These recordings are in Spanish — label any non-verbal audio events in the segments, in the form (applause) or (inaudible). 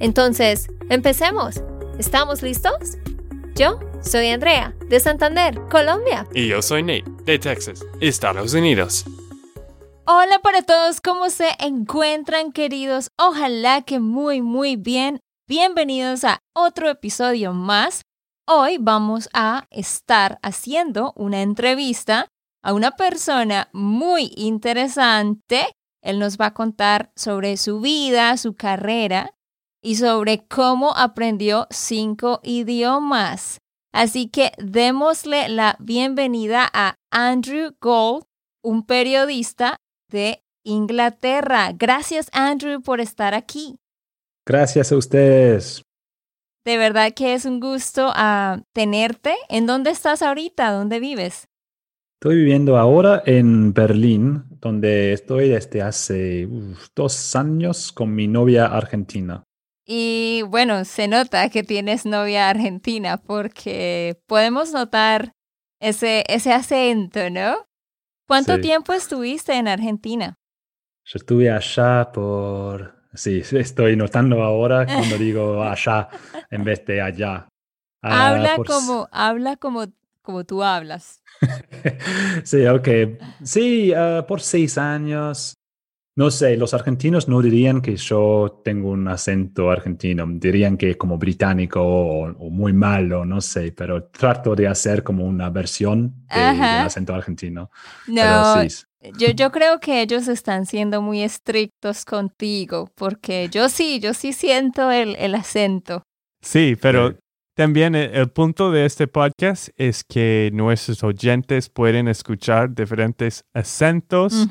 Entonces, empecemos. ¿Estamos listos? Yo soy Andrea, de Santander, Colombia. Y yo soy Nate, de Texas, Estados Unidos. Hola para todos, ¿cómo se encuentran queridos? Ojalá que muy, muy bien. Bienvenidos a otro episodio más. Hoy vamos a estar haciendo una entrevista a una persona muy interesante. Él nos va a contar sobre su vida, su carrera y sobre cómo aprendió cinco idiomas. Así que démosle la bienvenida a Andrew Gold, un periodista de Inglaterra. Gracias Andrew por estar aquí. Gracias a ustedes. De verdad que es un gusto uh, tenerte. ¿En dónde estás ahorita? ¿Dónde vives? Estoy viviendo ahora en Berlín, donde estoy desde hace uf, dos años con mi novia argentina. Y bueno, se nota que tienes novia argentina porque podemos notar ese, ese acento, ¿no? ¿Cuánto Sí. tiempo estuviste en Argentina? Yo estuve allá por... Sí, (laughs) estoy notando ahora cuando digo (laughs) allá en vez de allá. Ah, habla por- como, habla como, como tú hablas. (laughs) sí, ok. Sí, ah, por seis años. No sé, los argentinos no dirían que yo tengo un acento argentino, dirían que como británico o, o muy malo, no sé, pero trato de hacer como una versión de- del acento argentino. No, Pero sí, yo, yo creo que ellos están siendo muy estrictos contigo porque yo sí, yo sí siento el, el acento. Sí, pero. También el, el punto de este podcast es que nuestros oyentes pueden escuchar diferentes acentos.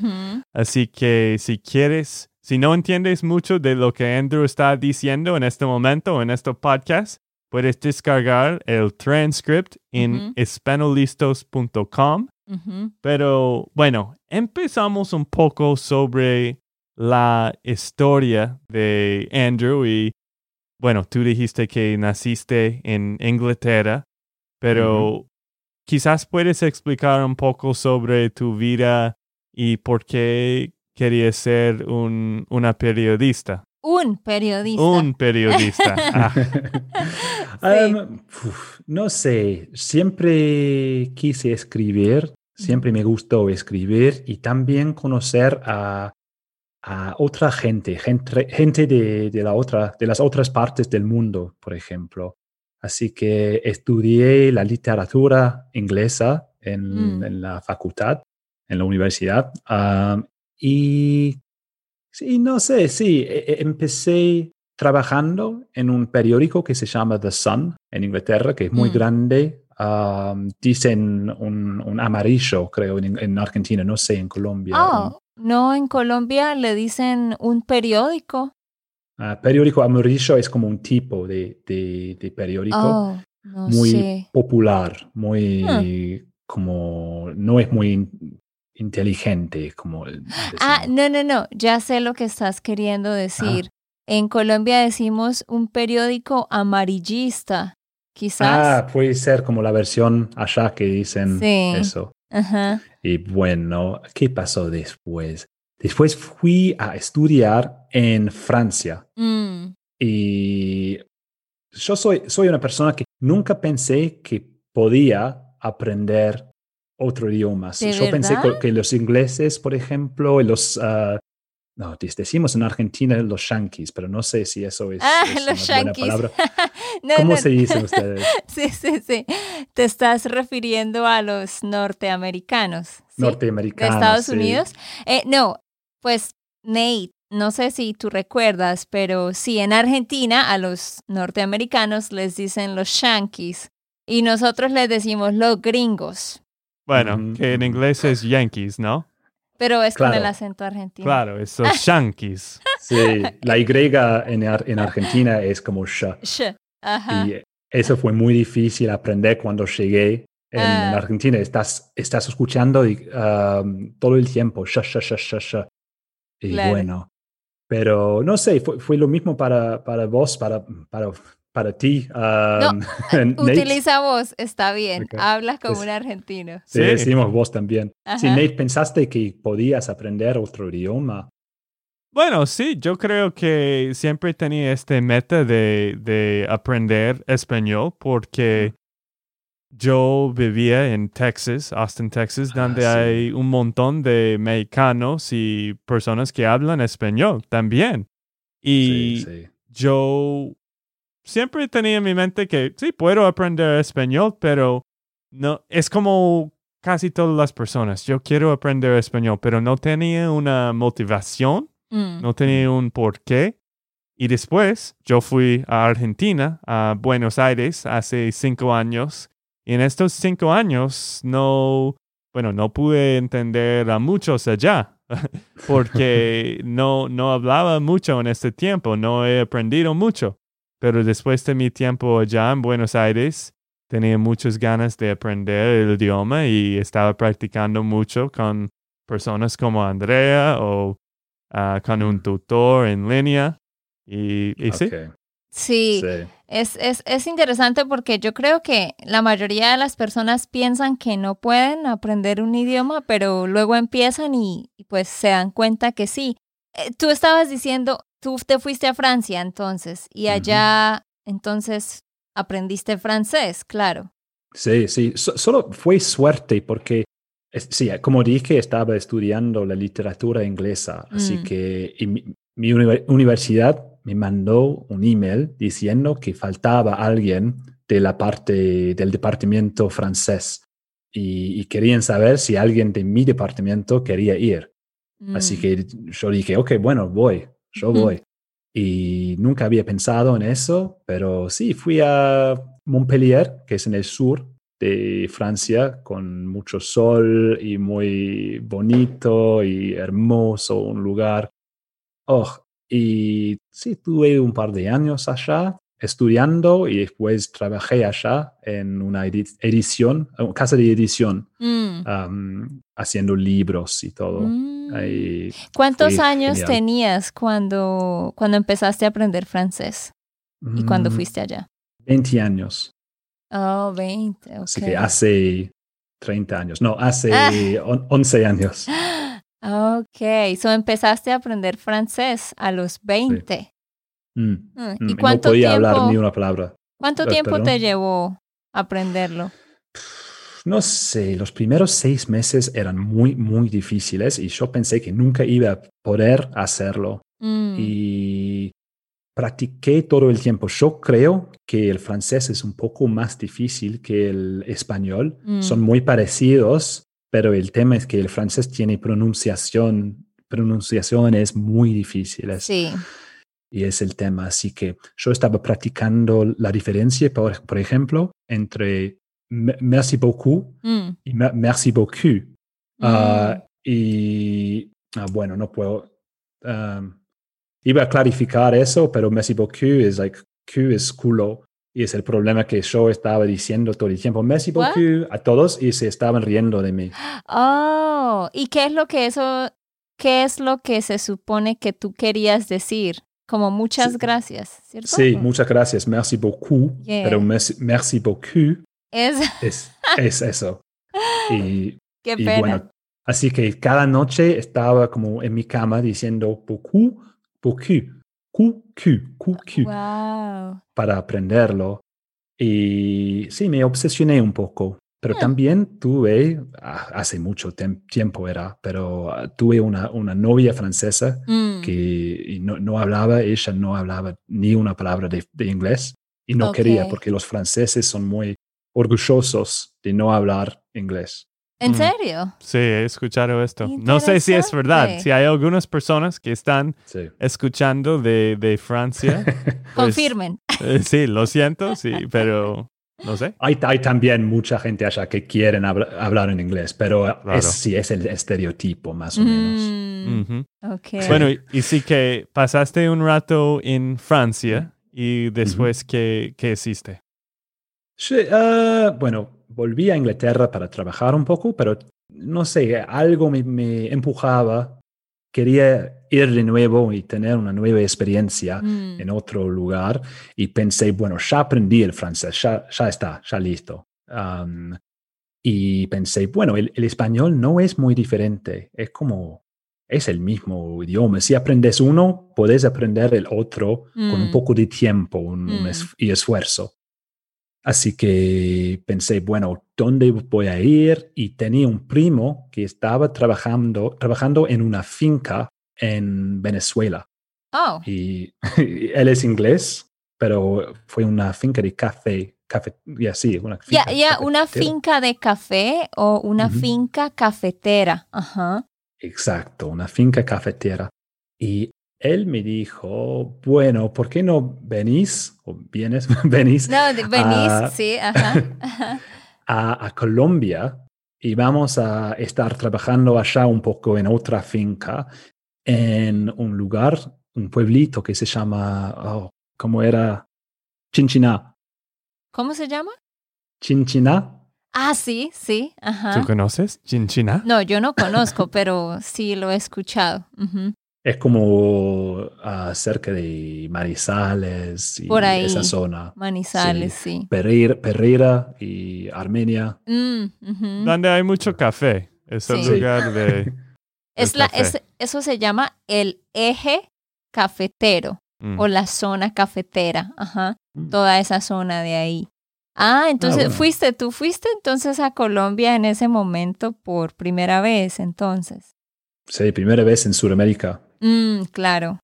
Así que si quieres, si no entiendes mucho de lo que Andrew está diciendo en este momento, en este podcast, puedes descargar el transcript en. Ujú. Pero bueno, empezamos un poco sobre la historia de Andrew y bueno, tú dijiste que naciste en Inglaterra, pero quizás puedes explicar un poco sobre tu vida y por qué querías ser un, una periodista. Un periodista. Un periodista. (laughs) Ah, Um, uf, no sé, siempre quise escribir, siempre me gustó escribir y también conocer a, a otra gente, gente, gente de, de, la otra, de las otras partes del mundo, por ejemplo. Así que estudié la literatura inglesa en, Mm. en la facultad, en la universidad, um, y sí, no sé, sí, e- e- empecé trabajando en un periódico que se llama The Sun en Inglaterra, que es muy Mm. grande. um, dicen un, un amarillo, creo, en, en Argentina, no sé, en Colombia. Oh, no, en Colombia le dicen un periódico. Ah, periódico amarillo es como un tipo de, de, de periódico Oh, no muy sé. popular, muy Hmm. como, no es muy in- inteligente, como el- Ah, decimos. no, no, no, ya sé lo que estás queriendo decir. En Colombia decimos un periódico amarillista, quizás. Ah, puede ser como la versión allá que dicen Sí. eso. Ajá. Y bueno, ¿qué pasó después? Después fui a estudiar en Francia Mm, y yo soy, soy una persona que nunca pensé que podía aprender otro idioma. ¿De Yo pensé verdad? que los ingleses, por ejemplo, y los... ah, no, decimos en Argentina los yanquis, pero no sé si eso es, Ah, es (laughs) los una buena yanquis. palabra. (laughs) no, ¿Cómo no, se dicen (laughs) ustedes? Sí, sí, sí. Te estás refiriendo a los norteamericanos. ¿sí? De Norteamericanos. Estados sí. Unidos. Eh, no, pues Nate, no sé si tú recuerdas, pero sí, en Argentina a los norteamericanos les dicen los yankees y nosotros les decimos los gringos. bueno, que en inglés es Yankees, ¿no? Pero es con el Claro. acento argentino. Claro, esos (laughs) yankees. Sí, la Y en, Ar- en Argentina es como sh. Sh. Ajá. Y eso fue muy difícil aprender cuando llegué. En, Ah. en Argentina estás, estás escuchando y, um, todo el tiempo, sha, sha, sha, sha. Y Claro. bueno, pero no sé, fue, fue lo mismo para, para vos, para, para, para ti. um. (laughs) (laughs) Utiliza voz, está bien. Hablas como un argentino. Sí, Sí. decimos vos también. Si. Nate, pensaste que podías aprender otro idioma. Bueno, sí, yo creo que siempre tenía este meta de, de aprender español porque yo vivía en Texas, Austin, Texas, Ah, donde sí. hay un montón de mexicanos y personas que hablan español también. Y Sí, sí. yo siempre tenía en mi mente que sí, puedo aprender español, pero no, es como casi todas las personas. Yo quiero aprender español, pero no tenía una motivación Mm. no tenía un porqué. Y después yo fui a Argentina, a Buenos Aires, hace cinco años. Y en estos cinco años no, bueno, no pude entender a muchos allá, (laughs) porque (laughs) no, no hablaba mucho en este tiempo, no he aprendido mucho. Pero después de mi tiempo allá en Buenos Aires, tenía muchas ganas de aprender el idioma y estaba practicando mucho con personas como Andrea o ah, con un tutor en línea. Y, y sí, Sí, sí. Es, es, es interesante porque yo creo que la mayoría de las personas piensan que no pueden aprender un idioma, pero luego empiezan y, y pues se dan cuenta que sí. Eh, tú estabas diciendo, tú te fuiste a Francia entonces y allá entonces aprendiste francés, claro. Sí, sí, so- solo fue suerte porque, es- sí, como dije, estaba estudiando la literatura inglesa, así Mm. que y mi, mi uni- universidad me mandó un email diciendo que faltaba alguien de la parte del departamento francés y, y querían saber si alguien de mi departamento quería ir. Así Mm. que yo dije, ok, bueno, voy, yo voy. Y nunca había pensado en eso, pero sí, fui a Montpellier, que es en el sur de Francia, con mucho sol y muy bonito y hermoso, un lugar. Oh, y sí, tuve un par de años allá estudiando y después trabajé allá en una edi- edición, casa de edición, Mm. am, haciendo libros y todo. Mm. Ahí ¿Cuántos años genial. tenías cuando, cuando empezaste a aprender francés y cuando Mm, fuiste allá? 20 años. Oh, 20, ok. Así que hace 30 años. No, hace Ah. on- 11 años. (gasps) Ok, so empezaste a aprender francés a los 20. Mm, Mm, mm, ¿Y y no cuánto podía tiempo, hablar ni una palabra. cuánto tiempo perdón. te llevó aprenderlo? No sé, los primeros seis meses eran muy, muy difíciles y yo pensé que nunca iba a poder hacerlo. Mm, Y practiqué todo el tiempo. Yo creo que el francés es un poco más difícil que el español. Mm. Son muy parecidos, pero el tema es que el francés tiene pronunciación, pronunciaciones muy difíciles. sí. Y es el tema. Así que yo estaba practicando la diferencia, por, por ejemplo, entre me- merci beaucoup Mm, y me- merci beaucoup. Ah, mm, y ah, bueno, no puedo. um, iba a clarificar eso, pero merci beaucoup es like, Q es culo. Y es el problema que yo estaba diciendo todo el tiempo, merci What? beaucoup a todos y se estaban riendo de mí. Oh, ¿y qué es lo que eso, qué es lo que se supone que tú querías decir? Como muchas Sí. gracias, ¿cierto? Sí, muchas gracias, merci beaucoup, Yeah. pero merci, merci beaucoup Es, (laughs) es, es eso. Y, qué y pena. bueno, así que cada noche estaba como en mi cama diciendo beaucoup, beaucoup, QQ, QQ. Wow. para aprenderlo. Y sí, me obsesioné un poco, pero Ah. también tuve, hace mucho tiempo era, pero ah, tuve una, una novia francesa Mm, que no, no hablaba, ella no hablaba ni una palabra de, de inglés y no Ok. quería porque los franceses son muy orgullosos de no hablar inglés. ¿En Mm. serio? Sí, he escuchado esto. No sé si es verdad. Si hay algunas personas que están Sí. escuchando de, de Francia, (laughs) pues, Confirmen. eh, sí, lo siento, sí, pero No sé. Hay, hay también mucha gente allá que quieren habla- hablar en inglés, pero Claro. es, sí, es el estereotipo más o menos. Mm, Ujú. ok. Bueno, y, y sí que pasaste un rato en Francia y después, ¿qué, qué hiciste? Sí, ah, bueno, volví a Inglaterra para trabajar un poco, pero no sé, algo me, me empujaba. Quería ir de nuevo y tener una nueva experiencia Mm, en otro lugar y pensé, bueno, ya aprendí el francés, ya, ya está, ya listo. Y pensé, bueno, el, el español no es muy diferente, es como, es el mismo idioma. Si aprendes uno, puedes aprender el otro con un Mm. poco de tiempo un- un Mm. es- y esfuerzo. Así que pensé, bueno, ¿dónde voy a ir? Y tenía un primo que estaba trabajando, trabajando en una finca en Venezuela. Oh, Y (laughs) él es inglés, pero fue una finca de café, café, ya sí, una ya, finca. ya, una cafetera. finca de café o una Ujú. finca cafetera. Ajá. Exacto, una finca cafetera. Y él me dijo, bueno, ¿por qué no venís o vienes, (laughs) venís No, de- venís, Ah. sí, ajá. ajá. (laughs) a, a Colombia y vamos a estar trabajando allá un poco en otra finca, en un lugar, un pueblito que se llama, oh, ¿cómo era? Chinchiná. ¿Cómo se llama? Chinchiná. Ah, sí, sí, ¿Tú ajá. conoces Chinchina? No, yo no conozco, pero sí lo he escuchado. Es como ah, cerca de Marisales y Por ahí. esa zona. Manizales, sí. Pereira, Pereira y Armenia. Mm. Donde hay mucho café. Es el Sí. lugar de... (laughs) Es la, café. es- eso se llama el eje cafetero Mm. o la zona cafetera. Ajá. Mm. Toda esa zona de ahí. Ah, entonces bueno. fuiste, tú fuiste entonces a Colombia en ese momento por primera vez, entonces. Sí, primera vez en Sudamérica. Mm, claro.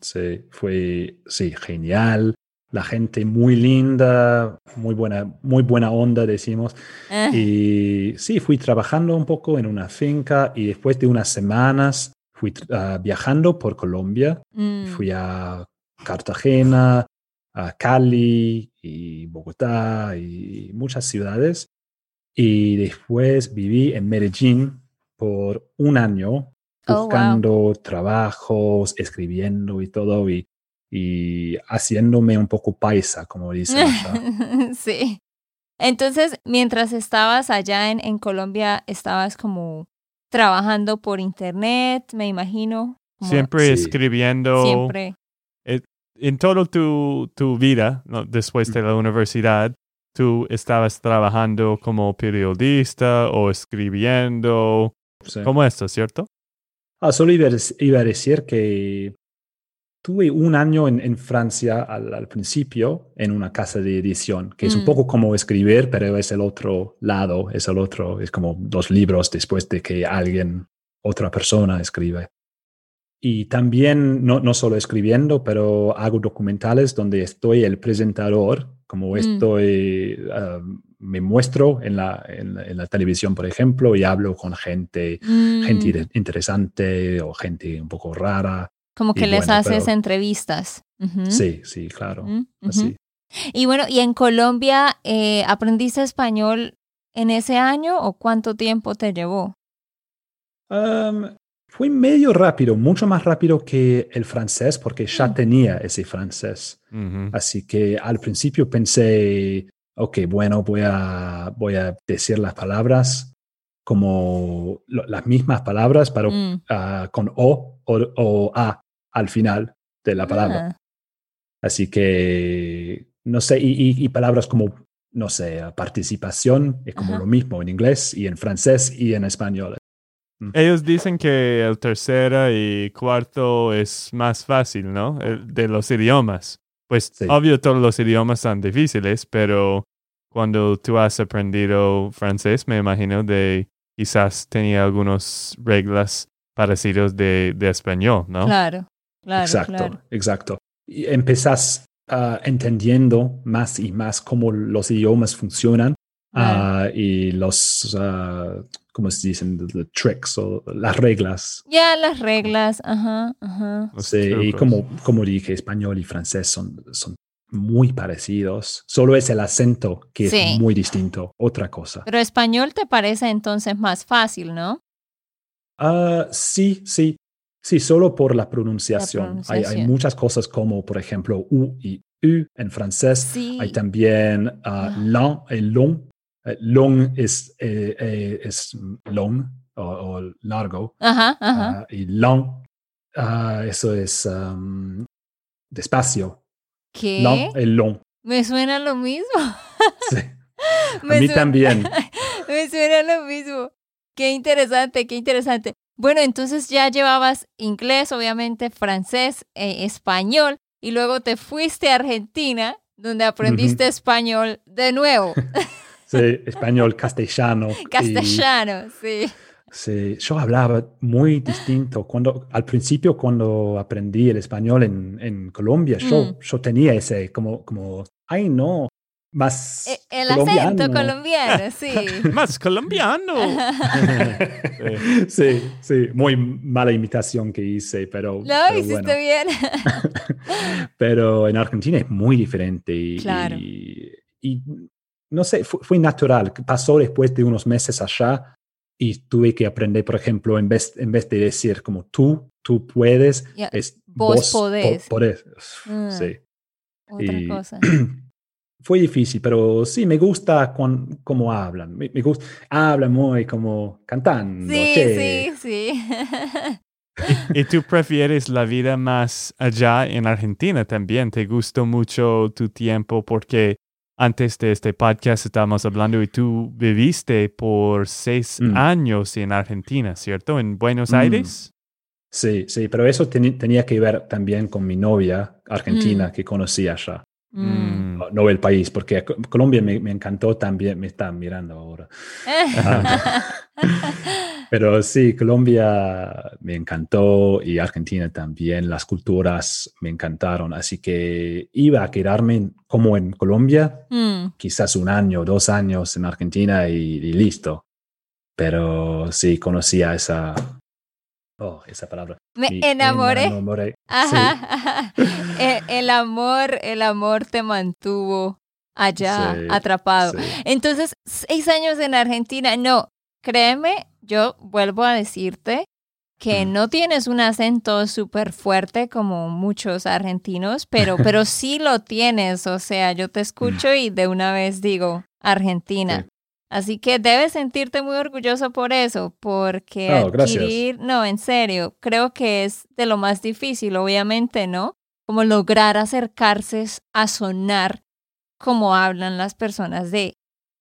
Sí, fue sí, genial. La gente muy linda, muy buena, muy buena onda, decimos. Eh, Y sí, fui trabajando un poco en una finca y después de unas semanas fui ah, viajando por Colombia. mm, Fui a Cartagena, a Cali y Bogotá y muchas ciudades. Y después viví en Medellín por un año Oh, wow. buscando trabajos, escribiendo y todo y, y haciéndome un poco paisa, como dicen (laughs) sí. Entonces, mientras estabas allá en, en Colombia, estabas como trabajando por internet, me imagino. como Siempre Sí. escribiendo. Siempre. En toda tu, tu vida, ¿no? después de la universidad, tú estabas trabajando como periodista o escribiendo, Sí. como esto, ¿cierto? Ah, solo iba a, dec- iba a decir que tuve un año en, en Francia al, al principio en una casa de edición, que es un Mm. poco como escribir, pero es el otro lado, es el otro, es como dos libros después de que alguien, otra persona escribe. Y también, no, no solo escribiendo, pero hago documentales donde estoy el presentador, como Mm. estoy, ah, me muestro en la, en, la- en la televisión, por ejemplo, y hablo con gente gente Mm, inter- interesante o gente un poco rara. como y que les bueno, haces pero- entrevistas. Ujú, Sí, sí, claro. ujú, ujú. Así. Y bueno, ¿y en Colombia eh, aprendiste español en ese año o cuánto tiempo te llevó? Am, fue medio rápido, mucho más rápido que el francés, porque ya Mm. tenía ese francés. Ujú. Así que al principio pensé, ok, bueno, voy a, voy a decir las palabras como lo- las mismas palabras, pero Mm. ah, con O o, o A al final de la palabra. Ah, Así que, no sé, y, y- y palabras como, no sé, participación es como Ajá. lo mismo en inglés y en francés y en español. Ellos dicen que el tercero y cuarto es más fácil, ¿no? El de los idiomas. Pues Sí. obvio todos los idiomas son difíciles, pero cuando tú has aprendido francés, me imagino de quizás tenía algunas reglas parecidas de, de español, ¿no? Claro, claro, exacto, claro. exacto. Y empezás ah, entendiendo más y más cómo los idiomas funcionan Ah, y los, ah, ¿cómo se dicen? The, the tricks o las reglas. Ya las reglas, ajá, ajá. Sí, y como, como dije, español y francés son, son muy parecidos. Solo es el acento que Sí. es muy distinto, otra cosa. Pero español te parece entonces más fácil, ¿no? Ah, sí, sí. Sí, solo por la pronunciación. Hay- muchas cosas como, por ejemplo, U y U en francés. Sí. Hay también ah, Ah. long y long. Eh, long es, eh, eh, es long o, o largo. Ajá, ajá. ah, y long, ah, eso es um, despacio. ¿Qué? Long y long. Me suena lo mismo. (laughs) Sí. (laughs) Me A mí suena- también. (laughs) Me suena lo mismo. Qué interesante, qué interesante. Bueno, entonces ya llevabas inglés, obviamente, francés, eh, español, y luego te fuiste a Argentina, donde aprendiste español de nuevo, Sí, español, castellano. y- castellano, sí. Sí, yo hablaba muy distinto. Cuando, al principio, cuando aprendí el español en, en Colombia, yo, Mm. yo tenía ese como, como, ay no, más E- El acento colombiano". colombiano, (laughs) sí. Más colombiano. Sí. (laughs) sí, sí, muy mala imitación que hice, pero, No, pero hiciste bueno. bien. (laughs) Pero en Argentina es muy diferente y, Claro. y- y no sé, fue, fue natural. Pasó después de unos meses allá y tuve que aprender, por ejemplo, en vez, en vez de decir como tú, tú puedes, Ya, es vos po- podés. podés. Mm. Sí. Otra Y- cosa. (clears throat) Fue difícil, pero sí, me gusta con, cómo hablan. Me, me gusta, hablan muy como cantando. Sí, che. sí, sí. ¿Y tú prefieres la vida más allá en Argentina también? ¿Te gustó mucho tu tiempo? Porque antes de este podcast estábamos hablando y tú viviste por seis Mm. años en Argentina, ¿cierto? En Buenos Mm. Aires. Sí, sí, pero eso teni- tenía que ver también con mi novia argentina Mm. que conocí allá. Mm. No, no el país, porque Co- Colombia me, me encantó también, me están mirando ahora. (laughs) (laughs) Pero sí, Colombia me encantó y Argentina también, las culturas me encantaron, así que iba a quedarme como en Colombia, Mm. quizás un año, dos años en Argentina y, y listo. Pero sí, conocía esa, oh, esa palabra. Me Y enamoré. enamoré. Sí. Ajá, ajá. El, el amor, el amor te mantuvo allá Sí, atrapado. sí. Entonces, seis años en Argentina, no, créeme, yo vuelvo a decirte que no tienes un acento súper fuerte como muchos argentinos, pero, (laughs) pero sí lo tienes, o sea, yo te escucho y de una vez digo Argentina. Sí. Así que debes sentirte muy orgulloso por eso, porque Oh, gracias. adquirir, no, en serio, creo que es de lo más difícil, obviamente, ¿no? Como lograr acercarse a sonar como hablan las personas de,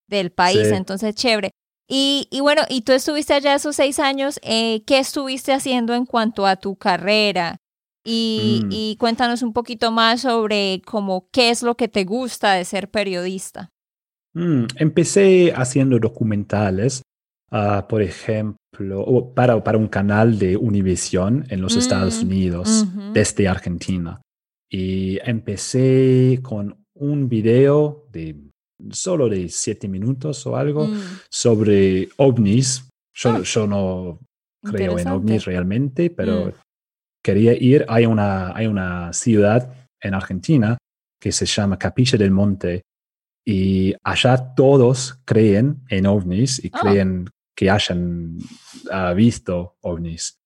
del país. Sí. Entonces, chévere. Y, y bueno, y tú estuviste allá esos seis años, eh, ¿qué estuviste haciendo en cuanto a tu carrera? Y, Mm. y cuéntanos un poquito más sobre como qué es lo que te gusta de ser periodista. Mm, empecé haciendo documentales, ah, por ejemplo, para, para un canal de Univision en los Estados Mm, Unidos, desde Argentina. Y empecé con un video de solo de siete minutos o algo Mm, sobre ovnis. Yo, Ah. yo no creo en ovnis realmente, pero Mm. quería ir. Hay una, hay una ciudad en Argentina que se llama Capilla del Monte y allá todos creen en ovnis y Ah. creen que hayan ah, visto ovnis.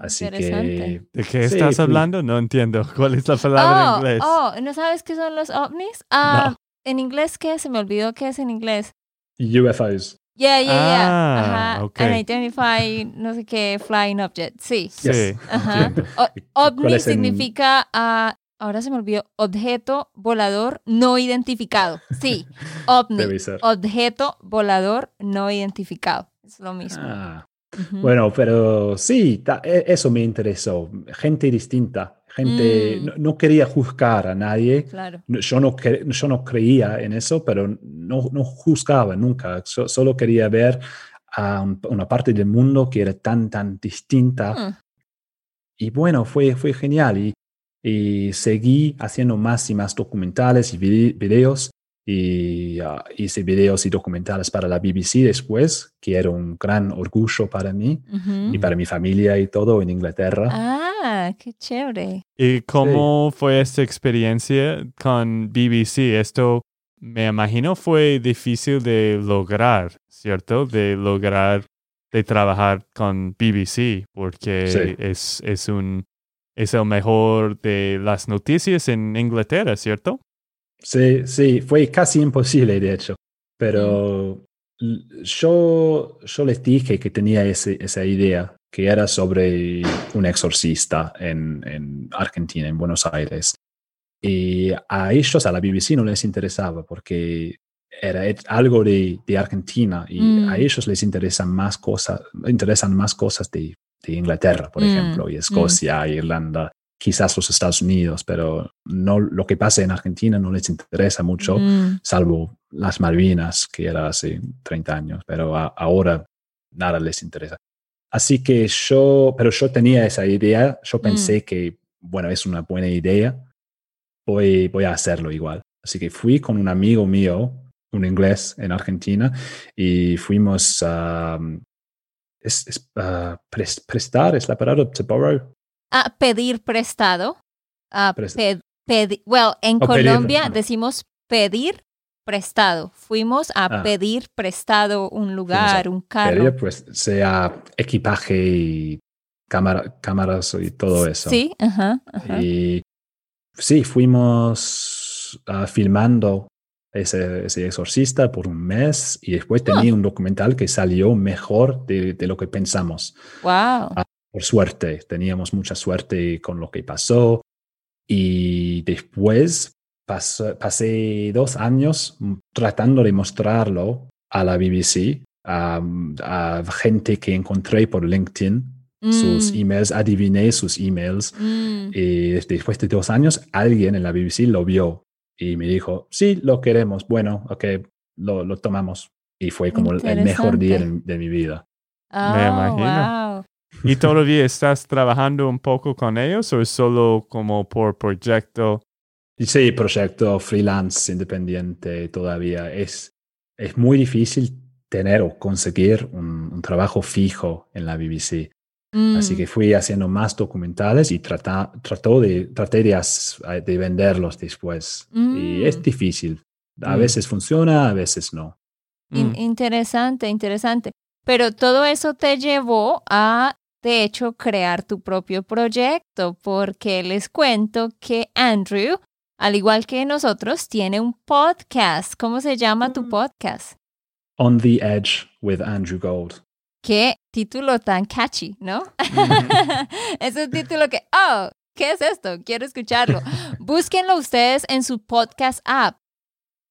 Así que ¿De qué estás hablando? No entiendo. ¿Cuál es la palabra en Oh, inglés? oh, ¿no sabes qué son los ovnis? Ah, ¿En inglés qué? Se me olvidó qué es en inglés. UFOs. Yeah, yeah, yeah. Ah, Ajá. ok. Unidentified, no sé qué, flying object. Sí. Sí, Yes. Ajá. entiendo. O- ¿Cuál ovni significa, ah, ahora se me olvidó, objeto volador no identificado. Sí, (laughs) ovni. Debe ser. Objeto volador no identificado. Es lo mismo. Ah, Ujú. Bueno, pero sí, ta- e- eso me interesó. Gente distinta, gente, Mm. no, no quería juzgar a nadie. Claro. Yo no, cre- yo no creía en eso, pero no, no juzgaba nunca. So- solo quería ver a un- una parte del mundo que era tan, tan distinta. Mm. Y bueno, fue, fue genial. Y, y seguí haciendo más y más documentales y vide- videos. Y ah, hice videos y documentales para la BBC después, que era un gran orgullo para mí Ujú. y para mi familia y todo en Inglaterra. Ah, Ah, qué chévere. ¿Y cómo fue esta experiencia con BBC? Esto me imagino fue difícil de lograr, ¿cierto? De lograr, de trabajar con BBC, porque es, es, un, es el mejor de las noticias en Inglaterra, ¿cierto? Sí, sí, fue casi imposible, de hecho. Pero yo, yo les dije que tenía ese, esa idea, que era sobre un exorcista en, en Argentina, en Buenos Aires. Y a ellos, a la BBC, no les interesaba porque era algo de, de Argentina y a mm. ellos les interesan más cosas, interesan más cosas de, de Inglaterra, por mm, ejemplo, y mm. Escocia, Irlanda, quizás los Estados Unidos, pero no lo que pasa en Argentina no les interesa mucho, salvo las Malvinas, que era hace 30 años, pero ahora nada les interesa. Así que yo, pero yo tenía esa idea, yo pensé que, bueno, es una buena idea, voy, voy a hacerlo igual. Así que fui con un amigo mío, un inglés en Argentina, y fuimos a... es, prestar, es la palabra, to borrow. A pedir prestado. A well, en Colombia decimos pedir prestado. Fuimos a ah. pedir prestado un lugar, un carro. Pedir, pues, sea equipaje y cámara, cámaras y todo eso. Sí, ajá. Y sí, fuimos uh, filmando ese, ese, exorcista por un mes y después ah. tenía un documental que salió mejor de, de lo que pensamos. Wow. Uh, por suerte, teníamos mucha suerte con lo que pasó y después pasé dos años tratando de mostrarlo a la BBC, a, a gente que encontré por LinkedIn sus mm. emails, adiviné sus emails. Mm. Y después de dos años, alguien en la BBC lo vio y me dijo, sí, lo queremos, bueno, ok, lo, lo tomamos. Y fue como el mejor día de, mi vida. me oh, imagino. ¿Y todavía estás trabajando un poco con ellos o es solo como por proyecto? Sí, proyecto freelance, independiente todavía. Es, es muy difícil tener o conseguir un, un trabajo fijo en la BBC. Así que mm. fui haciendo más documentales y trata, trató de, traté de, de venderlos después. Y es mm. difícil. A mm. veces funciona, a veces no. interesante, interesante. Pero todo eso te llevó a, de hecho, crear tu propio proyecto, porque les cuento que Andrew, al igual que nosotros, tiene un podcast. ¿Cómo se llama tu podcast? On the Edge with Andrew Gold. Qué título tan catchy, ¿no? (laughs) es un título que, oh, ¿qué es esto? Quiero escucharlo. (laughs) Búsquenlo ustedes en su podcast app.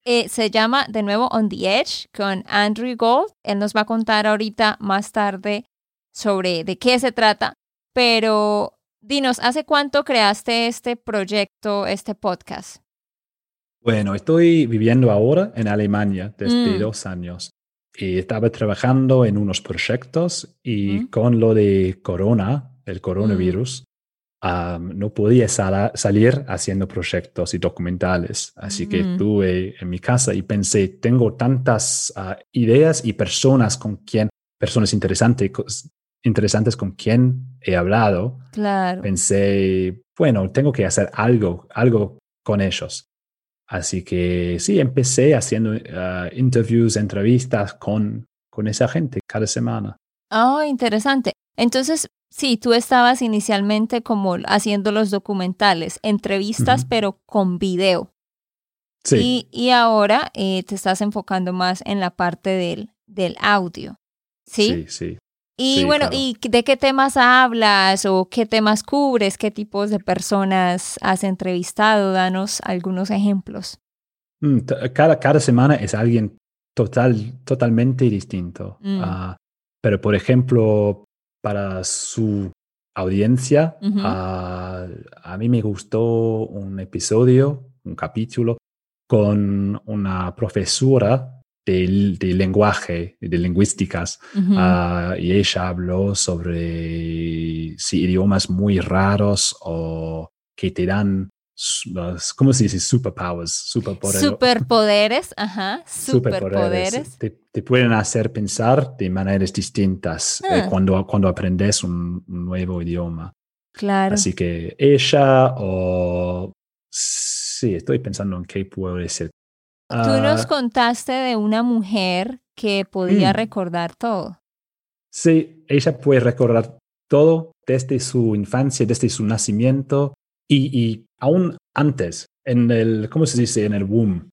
Eh, se llama de nuevo On the Edge con Andrew Gold. Él nos va a contar ahorita más tarde sobre de qué se trata. Pero dinos, ¿hace cuánto creaste este proyecto, este podcast? Bueno, estoy viviendo ahora en Alemania desde mm. dos años y estaba trabajando en unos proyectos y con lo de corona, el coronavirus, mm. no podía salir haciendo proyectos y documentales. Así que mm. estuve en mi casa y pensé, tengo tantas ah, ideas y personas con quien, personas interesantes, interesantes con quien he hablado. Claro. Pensé, bueno, tengo que hacer algo, algo con ellos. Así que sí, empecé haciendo uh, interviews, entrevistas con, con esa gente cada semana. Oh, interesante. Entonces, sí, tú estabas inicialmente como haciendo los documentales, entrevistas, pero con video. Sí. Y, y ahora eh, te estás enfocando más en la parte del, del audio. Sí, sí. sí. Y bueno, ¿y de qué temas hablas o qué temas cubres? ¿Qué tipos de personas has entrevistado? Danos algunos ejemplos. Mm, cada, cada semana es alguien total, totalmente distinto. Mm. Ah, pero, por ejemplo, para su audiencia, ah, a mí me gustó un episodio, un capítulo, con una profesora de, lenguaje, de lingüísticas, ah, y ella habló sobre si idiomas muy raros o que te dan, ¿cómo se dice? Superpowers, superpoderes. Superpoderes, ajá, superpoderes. Te, pueden hacer pensar de maneras distintas eh, ah. cuando, cuando aprendes un, nuevo idioma. Claro. Así que ella o... Sí, estoy pensando en qué puede ser. Tú nos Ah, contaste de una mujer que podía Mm. recordar todo. Sí, ella puede recordar todo desde su infancia, desde su nacimiento y, y aún antes, en el, ¿cómo se dice? En el womb.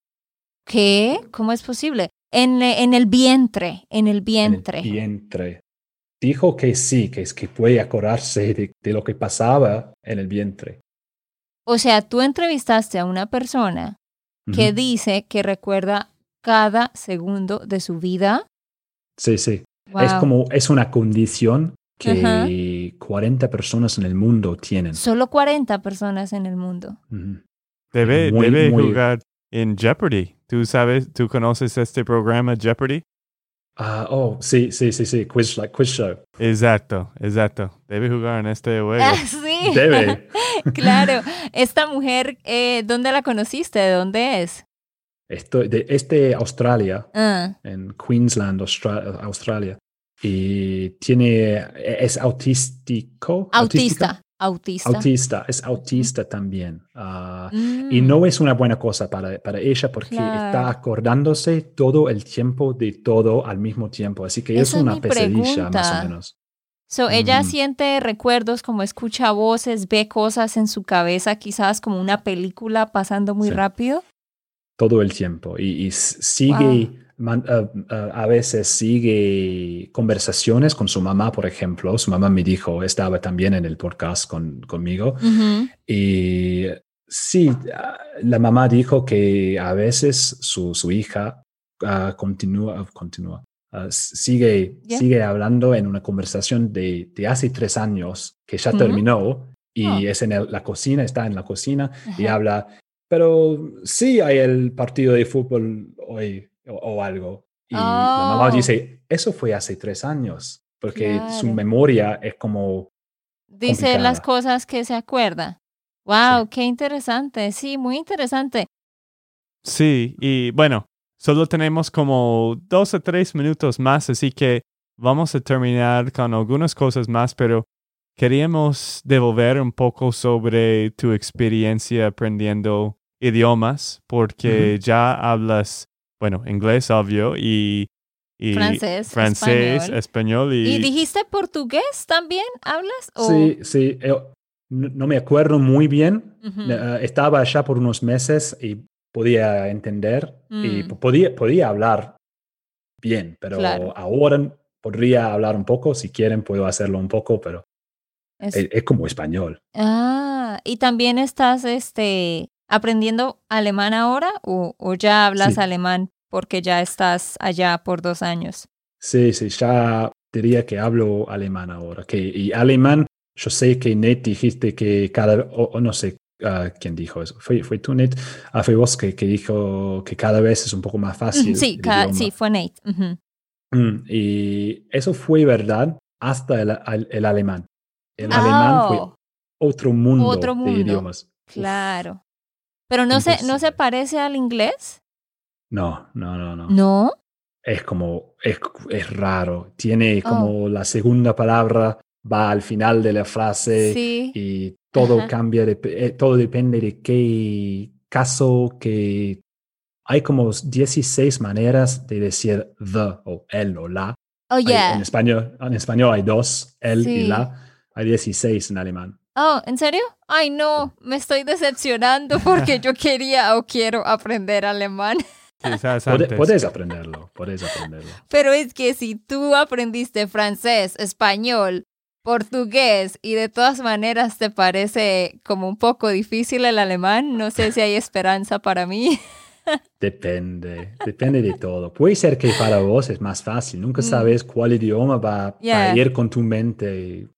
¿Qué? ¿Cómo es posible? En, en el vientre, en el en vientre. el vientre. Dijo que sí, que es que puede acordarse de, de lo que pasaba en el vientre. O sea, tú entrevistaste a una persona que dice que recuerda cada segundo de su vida. Sí, sí. Wow. Es como, es una condición que Ajá. 40 personas en el mundo tienen. Solo 40 personas en el mundo. Debe, Muy, debe muy- jugar en Jeopardy. ¿Tú sabes, tú conoces este programa Jeopardy? Ah, oh, sí, sí, sí, sí. Quiz, like, quiz show. Exacto, exacto. Debe jugar en este juego. Ah, (laughs) sí. Debe. (laughs) claro. Esta mujer, eh, ¿dónde la conociste? ¿De dónde es? Estoy de este Australia, Ah, en Queensland, Austra- Australia. Y tiene, es autístico. autista. Autista. Autista, es autista también. Ah, Y Mm, no es una buena cosa para, para ella porque Claro. está acordándose todo el tiempo de todo al mismo tiempo. Así que es Esa es una pesadilla más o menos. So, ella Mm. siente recuerdos como escucha voces, ve cosas en su cabeza, quizás como una película pasando muy Sí. rápido. Todo el tiempo. Y, y sigue, man- ah, ah, a veces sigue conversaciones con su mamá, por ejemplo. Su mamá me dijo, estaba también en el podcast con, conmigo. Ujú. Y sí, la mamá dijo que a veces su, su hija ah, continúa, continúa, s- sigue, Ya. sigue hablando en una conversación de, de hace tres años que ya Ujú. terminó y Oh. es en el- la cocina, está en la cocina y Ajá. habla, pero sí hay el partido de fútbol hoy o, o algo. Y la mamá Oh. dice, eso fue hace tres años, porque su memoria es como Dice las cosas que se acuerda. Wow, qué interesante. Sí, muy interesante. Sí, y bueno, solo tenemos como dos o tres minutos más, así que vamos a terminar con algunas cosas más, pero queríamos devolver un poco sobre tu experiencia aprendiendo idiomas, porque ya hablas, bueno, inglés, obvio, y, y Francés, francés, español. español y, ¿Y dijiste portugués también? ¿Hablas? O- Sí, sí. eh, No, me acuerdo muy bien. Eh, estaba allá por unos meses y podía entender y Mm. po- podía, podía hablar bien, pero Claro. ahora podría hablar un poco. Si quieren, puedo hacerlo un poco, pero Es- es, es como español. Ah, ¿y también estás este, aprendiendo alemán ahora o, o ya hablas Sí. alemán porque ya estás allá por dos años? Sí, sí, ya diría que hablo alemán ahora. Que, y alemán, yo sé que Nate dijiste que cada, o, o no sé ah, quién dijo eso. ¿Fue, fue tú, Nate? Ah, fue vos que, que dijo que cada vez es un poco más fácil. Sí, el sí, fue Nate. Ujú. Mm, Y eso fue verdad hasta el, al- el alemán. El Ah, alemán fue otro mundo, Otro mundo. de idiomas. Uf, Claro. Pero no se, no se parece al inglés, no, no, no, no. ¿no? Es como, es, es raro. Tiene Oh. como la segunda palabra va al final de la frase Sí. y todo Ajá. cambia, de- eh, todo depende de qué caso, que hay como 16 maneras de decir the o el o la. Oh, Hay- yeah. en, español, en español hay dos, el Sí. y la. Hay 16 en alemán. Oh, ¿en serio? Ay, no, me estoy decepcionando porque yo quería o quiero aprender alemán. (laughs) quizás antes. Puedes aprenderlo, puedes aprenderlo. Pero es que si tú aprendiste francés, español, portugués y de todas maneras te parece como un poco difícil el alemán, no sé si hay esperanza para mí. (laughs) Depende, depende de todo. Puede ser que para vos es más fácil. Nunca Mm. sabes cuál idioma va, va Yeah. a ir con tu mente.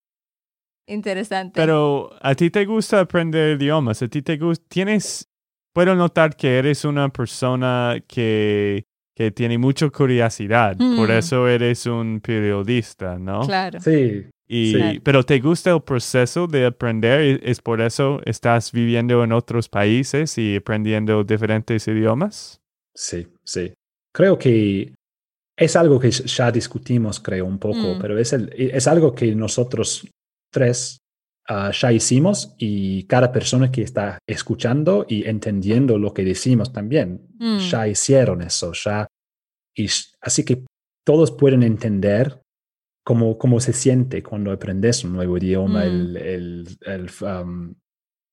Interesante. Pero a ti te gusta aprender idiomas, a ti te gusta, tienes, puedo notar que eres una persona que, que tiene mucha curiosidad, por Mm. eso eres un periodista, ¿no? claro. Sí, Y, Sí. Pero te gusta el proceso de aprender, ¿Es- es por eso estás viviendo en otros países y aprendiendo diferentes idiomas. sí, sí. Creo que es algo que ya discutimos, creo, un poco, Mm. pero es, el- es algo que nosotros tres ah, ya hicimos y cada persona que está escuchando y entendiendo lo que decimos también, Mm. ya hicieron eso, ya. Y así que todos pueden entender cómo, cómo se siente cuando aprendes un nuevo idioma, Mm. el, el- el, um,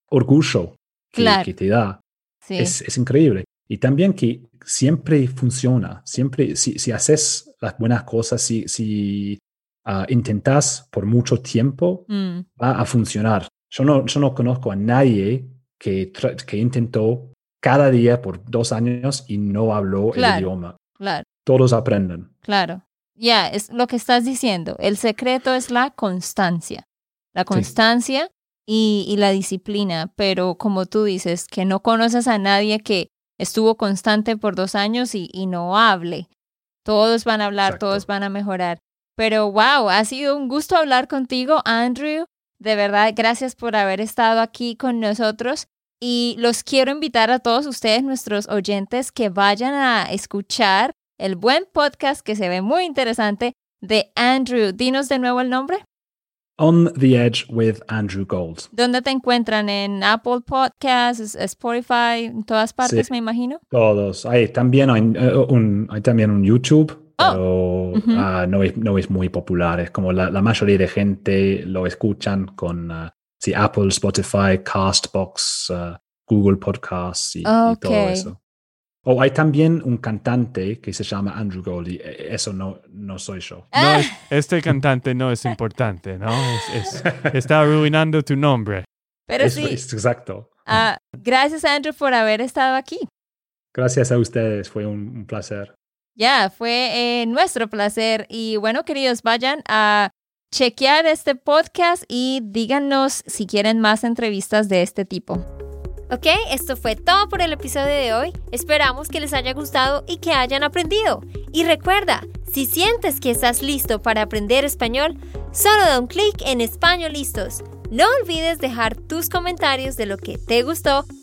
orgullo que, Claro. que te da. Sí. Es, es increíble. Y también que siempre funciona, siempre, si, si haces las buenas cosas, si, si ah, intentas por mucho tiempo, Mm. va a funcionar. Yo no, yo no conozco a nadie que, que intentó cada día por dos años y no habló Claro. el idioma. Claro, Todos aprenden. claro. Ya, es lo que estás diciendo. El secreto es la constancia. La constancia y, y la disciplina. Pero como tú dices, que no conoces a nadie que estuvo constante por dos años y, y no hable. Todos van a hablar, Exacto. todos van a mejorar. Pero wow, ha sido un gusto hablar contigo, Andrew. De verdad, gracias por haber estado aquí con nosotros. Y los quiero invitar a todos ustedes, nuestros oyentes, que vayan a escuchar el buen podcast que se ve muy interesante de Andrew. Dinos de nuevo el nombre. On the Edge with Andrew Gold. ¿Dónde te encuentran? ¿En Apple Podcasts, Spotify, en todas partes, Sí. me imagino? Todos. Hay también, hay, eh, un, hay también un YouTube, pero Ujú. ah, no, es, no es muy popular. Es como la, la mayoría de gente lo escuchan con sí, Apple, Spotify, Castbox, ah, Google Podcasts y, y Ok. todo eso. O hay también un cantante que se llama Andrew Gold y eh, eso no, no soy yo. No, es- este cantante no es importante, ¿no? Es- es- está arruinando tu nombre. pero sí, es exacto. gracias Andrew por haber estado aquí. Gracias a ustedes, fue un, un placer. Ya, fue eh, nuestro placer. Y bueno, queridos, vayan a chequear este podcast y díganos si quieren más entrevistas de este tipo. Ok, esto fue todo por el episodio de hoy. Esperamos que les haya gustado y que hayan aprendido. Y recuerda, si sientes que estás listo para aprender español, solo da un clic en Español Listos. No olvides dejar tus comentarios de lo que te gustó